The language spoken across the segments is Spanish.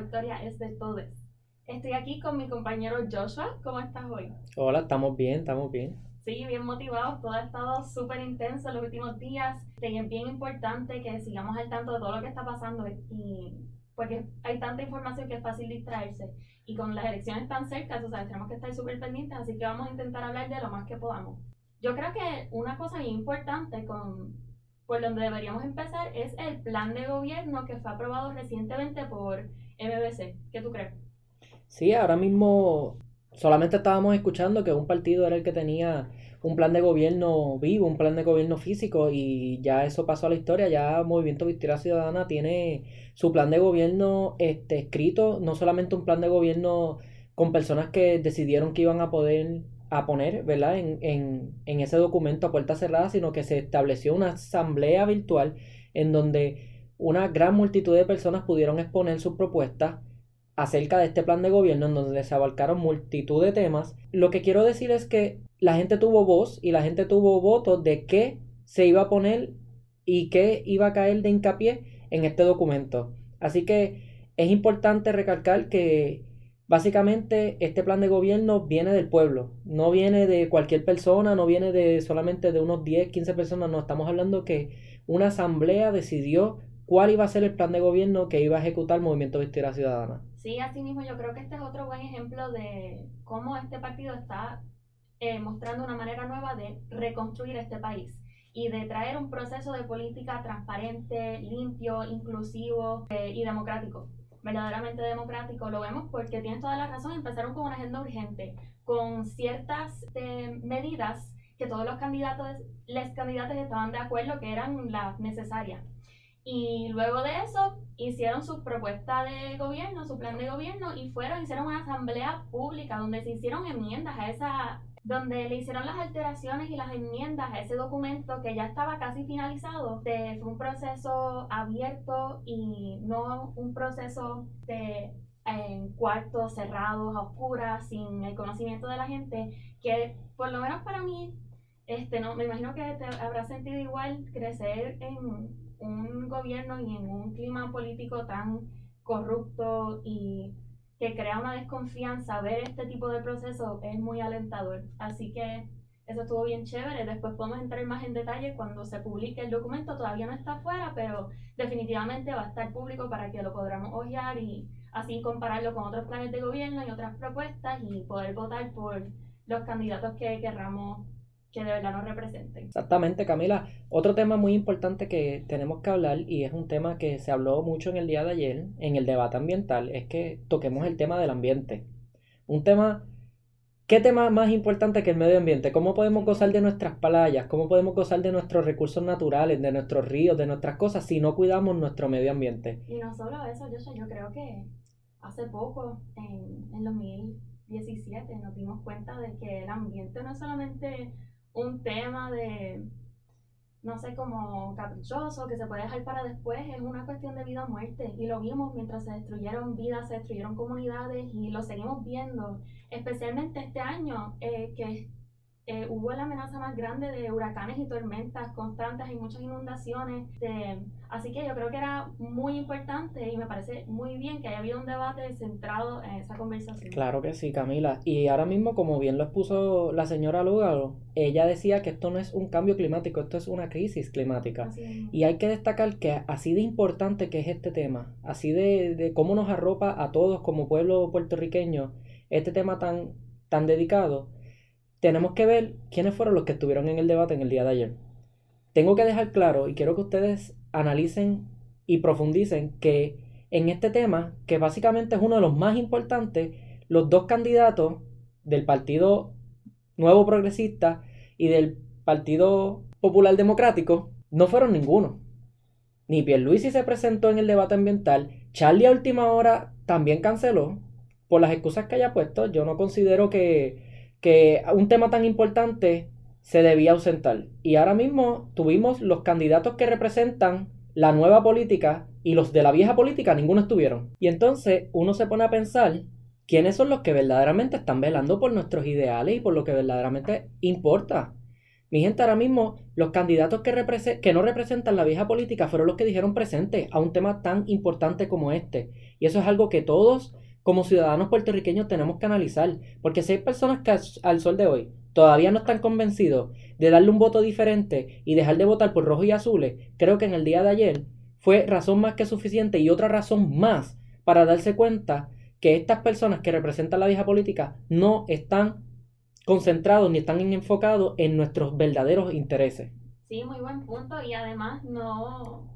victoria es de todos. Estoy aquí con mi compañero Joshua. ¿Cómo estás hoy? Hola, estamos bien, estamos bien. Sí, bien motivados. Todo ha estado súper intenso en los últimos días. Y es bien importante que sigamos al tanto de todo lo que está pasando y porque hay tanta información que es fácil distraerse. Y con las elecciones tan cerca, o sea, tenemos que estar súper pendientes, así que vamos a intentar hablar de lo más que podamos. Yo creo que una cosa bien importante con por donde deberíamos empezar es el plan de gobierno que fue aprobado recientemente por MBC. ¿Qué tú crees? Sí, ahora mismo solamente estábamos escuchando que un partido era el que tenía un plan de gobierno vivo, un plan de gobierno físico y ya eso pasó a la historia, ya Movimiento Victoria Ciudadana tiene su plan de gobierno este, escrito, no solamente un plan de gobierno con personas que decidieron que iban a poder a poner ¿verdad? En, en, en ese documento a puerta cerrada, sino que se estableció una asamblea virtual en donde una gran multitud de personas pudieron exponer sus propuestas acerca de este plan de gobierno en donde se abarcaron multitud de temas. Lo que quiero decir es que la gente tuvo voz y la gente tuvo voto de qué se iba a poner y qué iba a caer de hincapié en este documento. Así que es importante recalcar que básicamente este plan de gobierno viene del pueblo, no viene de cualquier persona, no viene de solamente de unos 10, 15 personas, no, estamos hablando que una asamblea decidió cuál iba a ser el plan de gobierno que iba a ejecutar el Movimiento Victoria Ciudadana. Sí, así mismo yo creo que este es otro buen ejemplo de cómo este partido está eh, mostrando una manera nueva de reconstruir este país y de traer un proceso de política transparente, limpio, inclusivo eh, y democrático. Verdaderamente democrático, lo vemos porque tienes toda la razón, empezaron con una agenda urgente, con ciertas eh, medidas que todos los candidatos, les candidatos estaban de acuerdo que eran las necesarias. Y luego de eso hicieron su propuesta de gobierno, su plan de gobierno y fueron, hicieron una asamblea pública donde se hicieron enmiendas a esa, donde le hicieron las alteraciones y las enmiendas a ese documento que ya estaba casi finalizado. De, fue un proceso abierto y no un proceso de en cuartos cerrados, a oscuras, sin el conocimiento de la gente, que por lo menos para mí, este, no, me imagino que te habrá sentido igual crecer en un gobierno y en un clima político tan corrupto y que crea una desconfianza, ver este tipo de procesos es muy alentador. Así que eso estuvo bien chévere. Después podemos entrar más en detalle cuando se publique el documento. Todavía no está afuera, pero definitivamente va a estar público para que lo podamos hojear y así compararlo con otros planes de gobierno y otras propuestas y poder votar por los candidatos que querramos que de verdad nos representen. Exactamente, Camila. Otro tema muy importante que tenemos que hablar, y es un tema que se habló mucho en el día de ayer, en el debate ambiental, es que toquemos el tema del ambiente. Un tema, ¿qué tema más importante que el medio ambiente? ¿Cómo podemos gozar de nuestras playas? ¿Cómo podemos gozar de nuestros recursos naturales, de nuestros ríos, de nuestras cosas, si no cuidamos nuestro medio ambiente? Y no solo eso, yo, yo creo que hace poco, en, en 2017, nos dimos cuenta de que el ambiente no es solamente un tema de, no sé, como caprichoso, que se puede dejar para después, es una cuestión de vida o muerte. Y lo vimos mientras se destruyeron vidas, se destruyeron comunidades y lo seguimos viendo, especialmente este año, eh, que eh, hubo la amenaza más grande de huracanes y tormentas constantes y muchas inundaciones. así que yo creo que era muy importante y me parece muy bien que haya habido un debate centrado en esa conversación. Claro que sí, Camila. Y ahora mismo, como bien lo expuso la señora Lugaro, ella decía que esto no es un cambio climático, esto es una crisis climática. Y hay que destacar que así de importante que es este tema, así de, de cómo nos arropa a todos como pueblo puertorriqueño, este tema tan, tan dedicado tenemos que ver quiénes fueron los que estuvieron en el debate en el día de ayer. Tengo que dejar claro y quiero que ustedes analicen y profundicen que en este tema, que básicamente es uno de los más importantes, los dos candidatos del Partido Nuevo Progresista y del Partido Popular Democrático no fueron ninguno. Ni Pierluisi se presentó en el debate ambiental, Charlie a última hora también canceló por las excusas que haya puesto. Yo no considero que que un tema tan importante se debía ausentar. Y ahora mismo tuvimos los candidatos que representan la nueva política y los de la vieja política, ninguno estuvieron. Y entonces uno se pone a pensar quiénes son los que verdaderamente están velando por nuestros ideales y por lo que verdaderamente importa. Mi gente, ahora mismo los candidatos que, no representan la vieja política fueron los que dijeron presente a un tema tan importante como este. Y eso es algo que todos como ciudadanos puertorriqueños tenemos que analizar. Porque si hay personas que al sol de hoy todavía no están convencidos de darle un voto diferente y dejar de votar por rojos y azules, creo que en el día de ayer fue razón más que suficiente y otra razón más para darse cuenta que estas personas que representan la vieja política no están concentrados ni están enfocados en nuestros verdaderos intereses. Sí, muy buen punto y además no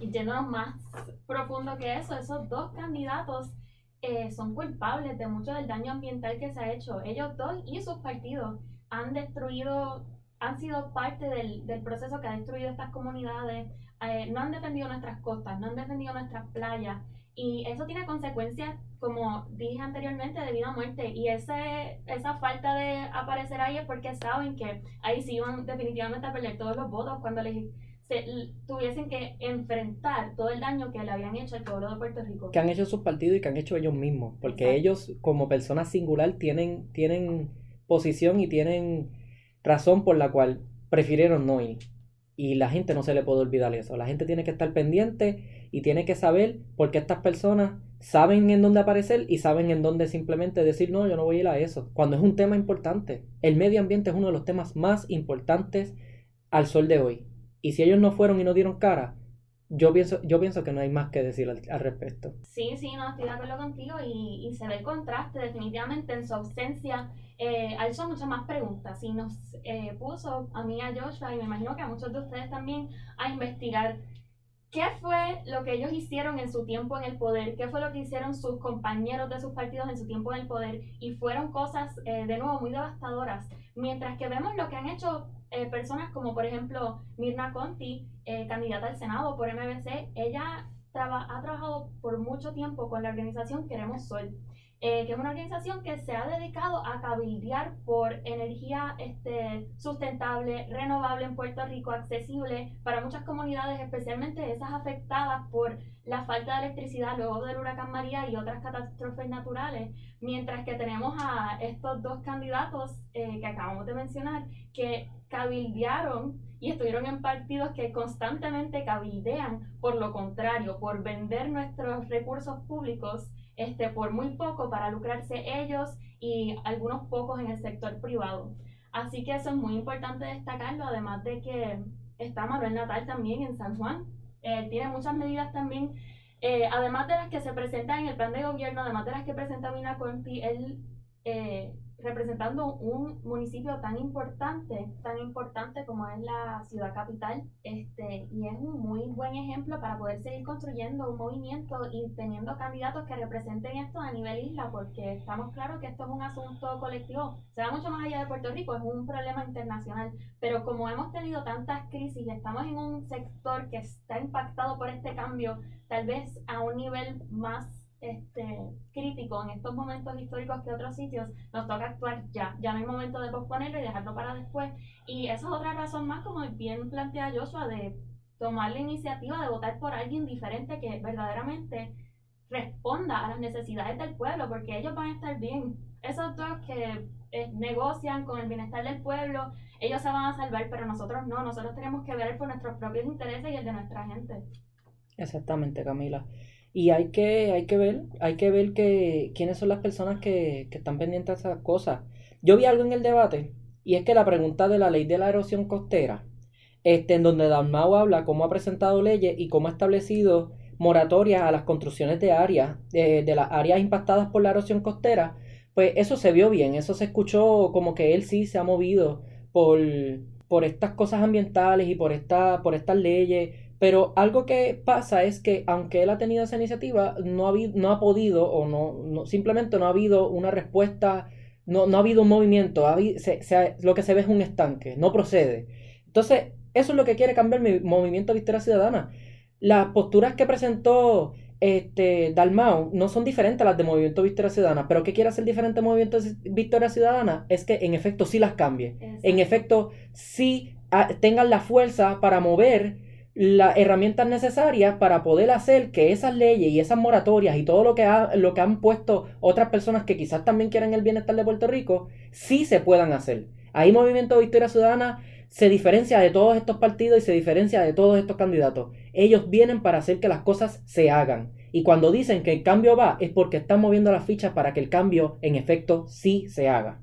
yéndonos más profundo que eso, esos dos candidatos eh, son culpables de mucho del daño ambiental que se ha hecho. Ellos dos y sus partidos han destruido, han sido parte del, del proceso que ha destruido estas comunidades, eh, no han defendido nuestras costas, no han defendido nuestras playas y eso tiene consecuencias, como dije anteriormente, de vida o muerte. Y ese, esa falta de aparecer ahí es porque saben que ahí sí van definitivamente a perder todos los votos cuando les se, tuviesen que enfrentar todo el daño que le habían hecho al pueblo de Puerto Rico. Que han hecho sus partidos y que han hecho ellos mismos. Porque ellos, como personas singular, tienen, tienen posición y tienen razón por la cual prefirieron no ir. Y la gente no se le puede olvidar eso. La gente tiene que estar pendiente y tiene que saber por qué estas personas saben en dónde aparecer y saben en dónde simplemente decir, no, yo no voy a ir a eso. Cuando es un tema importante. El medio ambiente es uno de los temas más importantes al sol de hoy. Y si ellos no fueron y no dieron cara, yo pienso, yo pienso que no hay más que decir al, respecto. Sí, sí, no, estoy de acuerdo contigo y, y se ve el contraste definitivamente en su ausencia eh, hecho muchas más preguntas y nos eh, puso a mí, a Joshua y me imagino que a muchos de ustedes también a investigar qué fue lo que ellos hicieron en su tiempo en el poder, qué fue lo que hicieron sus compañeros de sus partidos en su tiempo en el poder y fueron cosas eh, de nuevo muy devastadoras. Mientras que vemos lo que han hecho eh, personas como por ejemplo Mirna Conti, candidata al Senado por MBC, ella ha trabajado por mucho tiempo con la organización Queremos Sol. Eh, que es una organización que se ha dedicado a cabildear por energía este, sustentable, renovable en Puerto Rico, accesible para muchas comunidades, especialmente esas afectadas por la falta de electricidad luego del huracán María y otras catástrofes naturales, mientras que tenemos a estos dos candidatos eh, que acabamos de mencionar que cabildearon y estuvieron en partidos que constantemente cabildean por lo contrario, por vender nuestros recursos públicos este, por muy poco para lucrarse ellos y algunos pocos en el sector privado. Así que eso es muy importante destacarlo, además de que está Manuel Natal también en San Juan. Él tiene muchas medidas también, eh, además de las que se presentan en el plan de gobierno, además de las que presenta Mina Conti, él eh, representando un municipio tan importante, tan importante como es la ciudad capital, este, y es un muy buen ejemplo para poder seguir construyendo un movimiento y teniendo candidatos que representen esto a nivel isla, porque estamos claros que esto es un asunto colectivo, se va mucho más allá de Puerto Rico, es un problema internacional, pero como hemos tenido tantas crisis y estamos en un sector que está impactado por este cambio, tal vez a un nivel más este, crítico en estos momentos históricos que otros sitios, nos toca actuar ya. Ya no hay momento de posponerlo y dejarlo para después. Y esa es otra razón más, como bien plantea Joshua, de tomar la iniciativa de votar por alguien diferente que verdaderamente responda a las necesidades del pueblo, porque ellos van a estar bien. Esos dos que eh, negocian con el bienestar del pueblo, ellos se van a salvar, pero nosotros no, nosotros tenemos que ver por nuestros propios intereses y el de nuestra gente. Exactamente, Camila. Y hay que, hay que ver, hay que ver que, quiénes son las personas que, que están pendientes de esas cosas. Yo vi algo en el debate, y es que la pregunta de la ley de la erosión costera, este, en donde Dalmau habla cómo ha presentado leyes y cómo ha establecido moratorias a las construcciones de áreas, de, de las áreas impactadas por la erosión costera, pues eso se vio bien, eso se escuchó como que él sí se ha movido por, por estas cosas ambientales y por, esta, por estas leyes pero algo que pasa es que aunque él ha tenido esa iniciativa, no ha, no ha podido o no, simplemente no ha habido una respuesta, no, no ha habido un movimiento, lo que se ve es un estanque, no procede. Entonces, eso es lo que quiere cambiar mi movimiento Victoria Ciudadana. Las posturas que presentó este, Dalmau no son diferentes a las de Movimiento Victoria Ciudadana, pero ¿qué quiere hacer diferente Movimiento Victoria Ciudadana? Es que en efecto sí las cambie, en efecto sí ah, tengan la fuerza para mover las herramientas necesarias para poder hacer que esas leyes y esas moratorias y todo lo que, lo que han puesto otras personas que quizás también quieren el bienestar de Puerto Rico, sí se puedan hacer. Ahí Movimiento Victoria Ciudadana se diferencia de todos estos partidos y se diferencia de todos estos candidatos. Ellos vienen para hacer que las cosas se hagan. Y cuando dicen que el cambio va, es porque están moviendo las fichas para que el cambio, en efecto, sí se haga.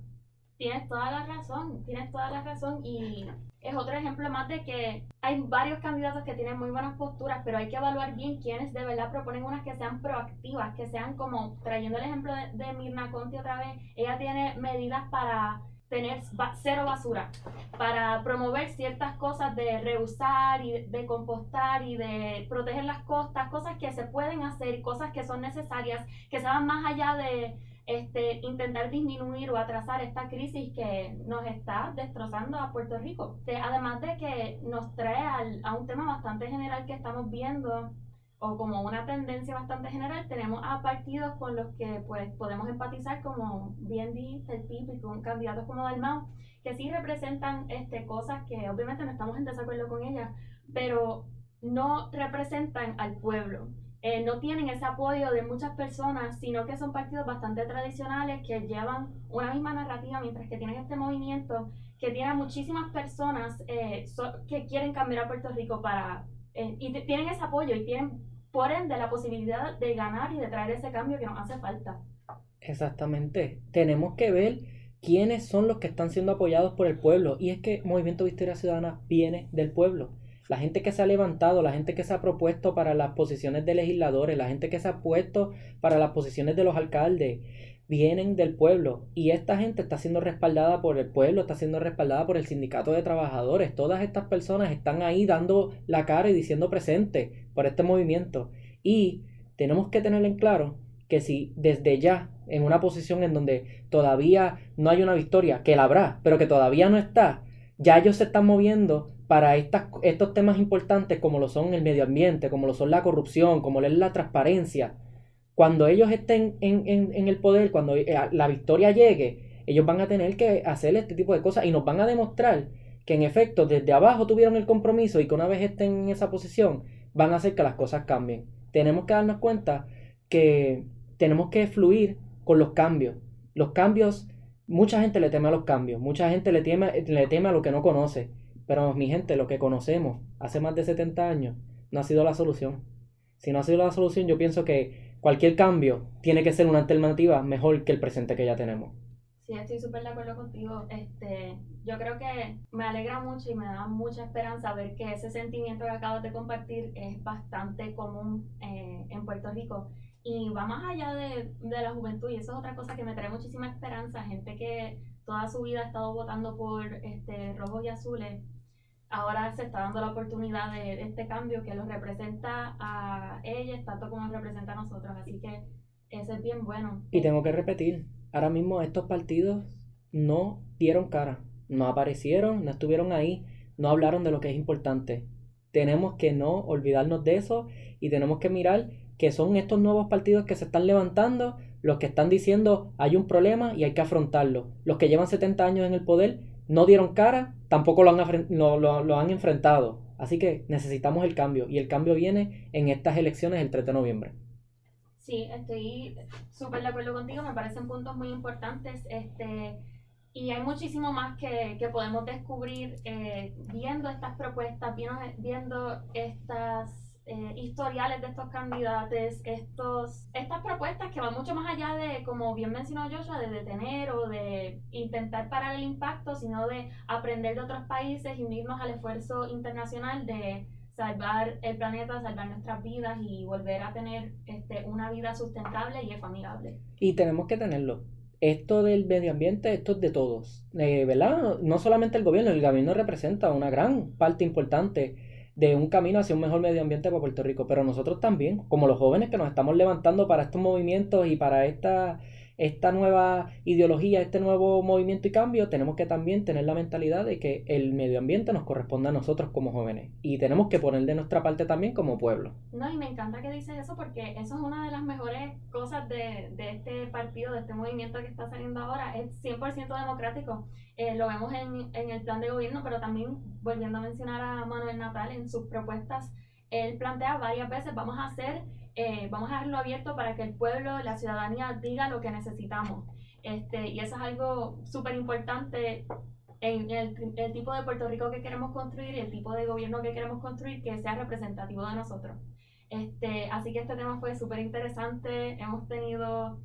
Tienes toda la razón, tienes toda la razón. Y es otro ejemplo más de que hay varios candidatos que tienen muy buenas posturas, pero hay que evaluar bien quiénes de verdad proponen unas que sean proactivas, que sean como, trayendo el ejemplo de, de Mirna Conti otra vez, ella tiene medidas para tener cero basura, para promover ciertas cosas de reusar y de compostar y de proteger las costas, cosas que se pueden hacer, cosas que son necesarias, que se van más allá de este, intentar disminuir o atrasar esta crisis que nos está destrozando a Puerto Rico. Además de que nos trae a un tema bastante general que estamos viendo o como una tendencia bastante general, tenemos a partidos con los que pues podemos empatizar como bien dice el PIB y con candidatos como Dalmau, que sí representan este, cosas que obviamente no estamos en desacuerdo con ellas, pero no representan al pueblo. Eh, no tienen ese apoyo de muchas personas, sino que son partidos bastante tradicionales que llevan una misma narrativa, mientras que tienen este movimiento que tiene muchísimas personas eh, que quieren cambiar a Puerto Rico para... Eh, y tienen ese apoyo y tienen por ende la posibilidad de ganar y de traer ese cambio que nos hace falta. Exactamente. Tenemos que ver quiénes son los que están siendo apoyados por el pueblo. Y es que Movimiento Victoria Ciudadana viene del pueblo. La gente que se ha levantado, la gente que se ha propuesto para las posiciones de legisladores, la gente que se ha puesto para las posiciones de los alcaldes, vienen del pueblo. Y esta gente está siendo respaldada por el pueblo, está siendo respaldada por el sindicato de trabajadores. Todas estas personas están ahí dando la cara y diciendo presente por este movimiento. Y tenemos que tener en claro que si desde ya, en una posición en donde todavía no hay una victoria, que la habrá, pero que todavía no está, ya ellos se están moviendo para estos temas importantes como lo son el medio ambiente, como lo son la corrupción, como lo es la transparencia, cuando ellos estén en, el poder, cuando eh, la victoria llegue, ellos van a tener que hacer este tipo de cosas y nos van a demostrar que en efecto desde abajo tuvieron el compromiso y que una vez estén en esa posición van a hacer que las cosas cambien. Tenemos que darnos cuenta que tenemos que fluir con los cambios. Los cambios, mucha gente le teme a los cambios, mucha gente le teme, le teme a lo que no conoce, pero mi gente, lo que conocemos hace más de 70 años no ha sido la solución. Si no ha sido la solución, yo pienso que cualquier cambio tiene que ser una alternativa mejor que el presente que ya tenemos. Sí, estoy súper de acuerdo contigo. Este, yo creo que me alegra mucho y me da mucha esperanza ver que ese sentimiento que acabas de compartir es bastante común eh, en Puerto Rico y va más allá de, de, la juventud y eso es otra cosa que me trae muchísima esperanza. Gente que toda su vida ha estado votando por este, rojos y azules ahora se está dando la oportunidad de este cambio que los representa a ellos tanto como nos representa a nosotros. Así que eso es bien bueno. Y tengo que repetir, ahora mismo estos partidos no dieron cara, no aparecieron, no estuvieron ahí, no hablaron de lo que es importante. Tenemos que no olvidarnos de eso y tenemos que mirar que son estos nuevos partidos que se están levantando los que están diciendo hay un problema y hay que afrontarlo. Los que llevan 70 años en el poder no dieron cara, tampoco lo han, lo, han enfrentado. Así que necesitamos el cambio y el cambio viene en estas elecciones el 3 de noviembre. Sí, estoy súper de acuerdo contigo, me parecen puntos muy importantes. Este, y hay muchísimo más que, podemos descubrir eh, viendo estas propuestas, viendo, viendo estas eh, historiales de estos candidatos, estos, estas propuestas que van mucho más allá de, como bien mencionó Joshua, de detener o de intentar parar el impacto, sino de aprender de otros países y unirnos al esfuerzo internacional de salvar el planeta, salvar nuestras vidas y volver a tener este, una vida sustentable y ecoamigable. Y tenemos que tenerlo. Esto del medio ambiente, esto es de todos, eh, ¿verdad? No solamente el gobierno, el gobierno representa una gran parte importante de un camino hacia un mejor medio ambiente para Puerto Rico, pero nosotros también, como los jóvenes que nos estamos levantando para estos movimientos y para esta esta nueva ideología, este nuevo movimiento y cambio, tenemos que también tener la mentalidad de que el medio ambiente nos corresponde a nosotros como jóvenes y tenemos que poner de nuestra parte también como pueblo. No, y me encanta que dices eso porque eso es una de las mejores cosas de, de este partido, de este movimiento que está saliendo ahora, es 100% democrático. Eh, lo vemos en, en el plan de gobierno, pero también volviendo a mencionar a Manuel Natal en sus propuestas, él plantea varias veces, vamos a hacer eh, vamos a dejarlo abierto para que el pueblo, la ciudadanía diga lo que necesitamos. Este, y eso es algo súper importante en el, el, tipo de Puerto Rico que queremos construir y el tipo de gobierno que queremos construir que sea representativo de nosotros. Este, así que este tema fue súper interesante. Hemos tenido,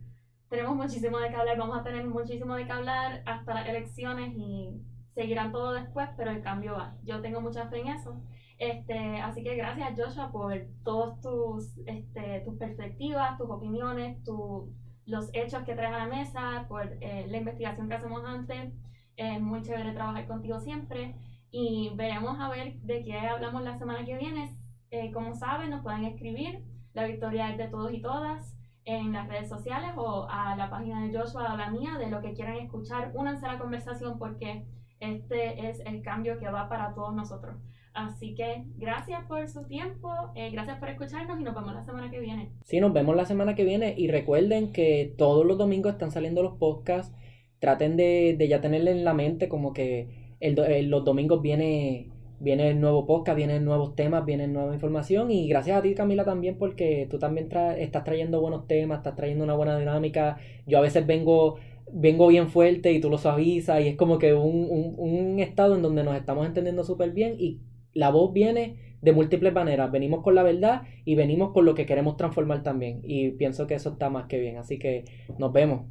tenemos muchísimo de qué hablar, vamos a tener muchísimo de qué hablar hasta las elecciones y seguirán todo después, pero el cambio va. Yo tengo mucha fe en eso. Este, así que gracias Joshua por todas tus, este, tus perspectivas, tus opiniones, tu, los hechos que traes a la mesa, por eh, la investigación que hacemos antes. Es muy chévere trabajar contigo siempre y veremos a ver de qué hablamos la semana que viene. Eh, como saben, nos pueden escribir. La victoria es de todos y todas en las redes sociales o a la página de Joshua o la mía de lo que quieran escuchar. Únanse a la conversación porque este es el cambio que va para todos nosotros. Así que gracias por su tiempo, eh, gracias por escucharnos y nos vemos la semana que viene. Sí, nos vemos la semana que viene y recuerden que todos los domingos están saliendo los podcasts. Traten de, ya tenerle en la mente como que el, los domingos viene, viene el nuevo podcast, vienen nuevos temas, viene nueva información y gracias a ti Camila también porque tú también estás trayendo buenos temas, estás trayendo una buena dinámica. Yo a veces vengo vengo bien fuerte y tú lo suavizas y es como que un, un, un estado en donde nos estamos entendiendo súper bien y la voz viene de múltiples maneras. Venimos con la verdad y venimos con lo que queremos transformar también. Y pienso que eso está más que bien. Así que nos vemos.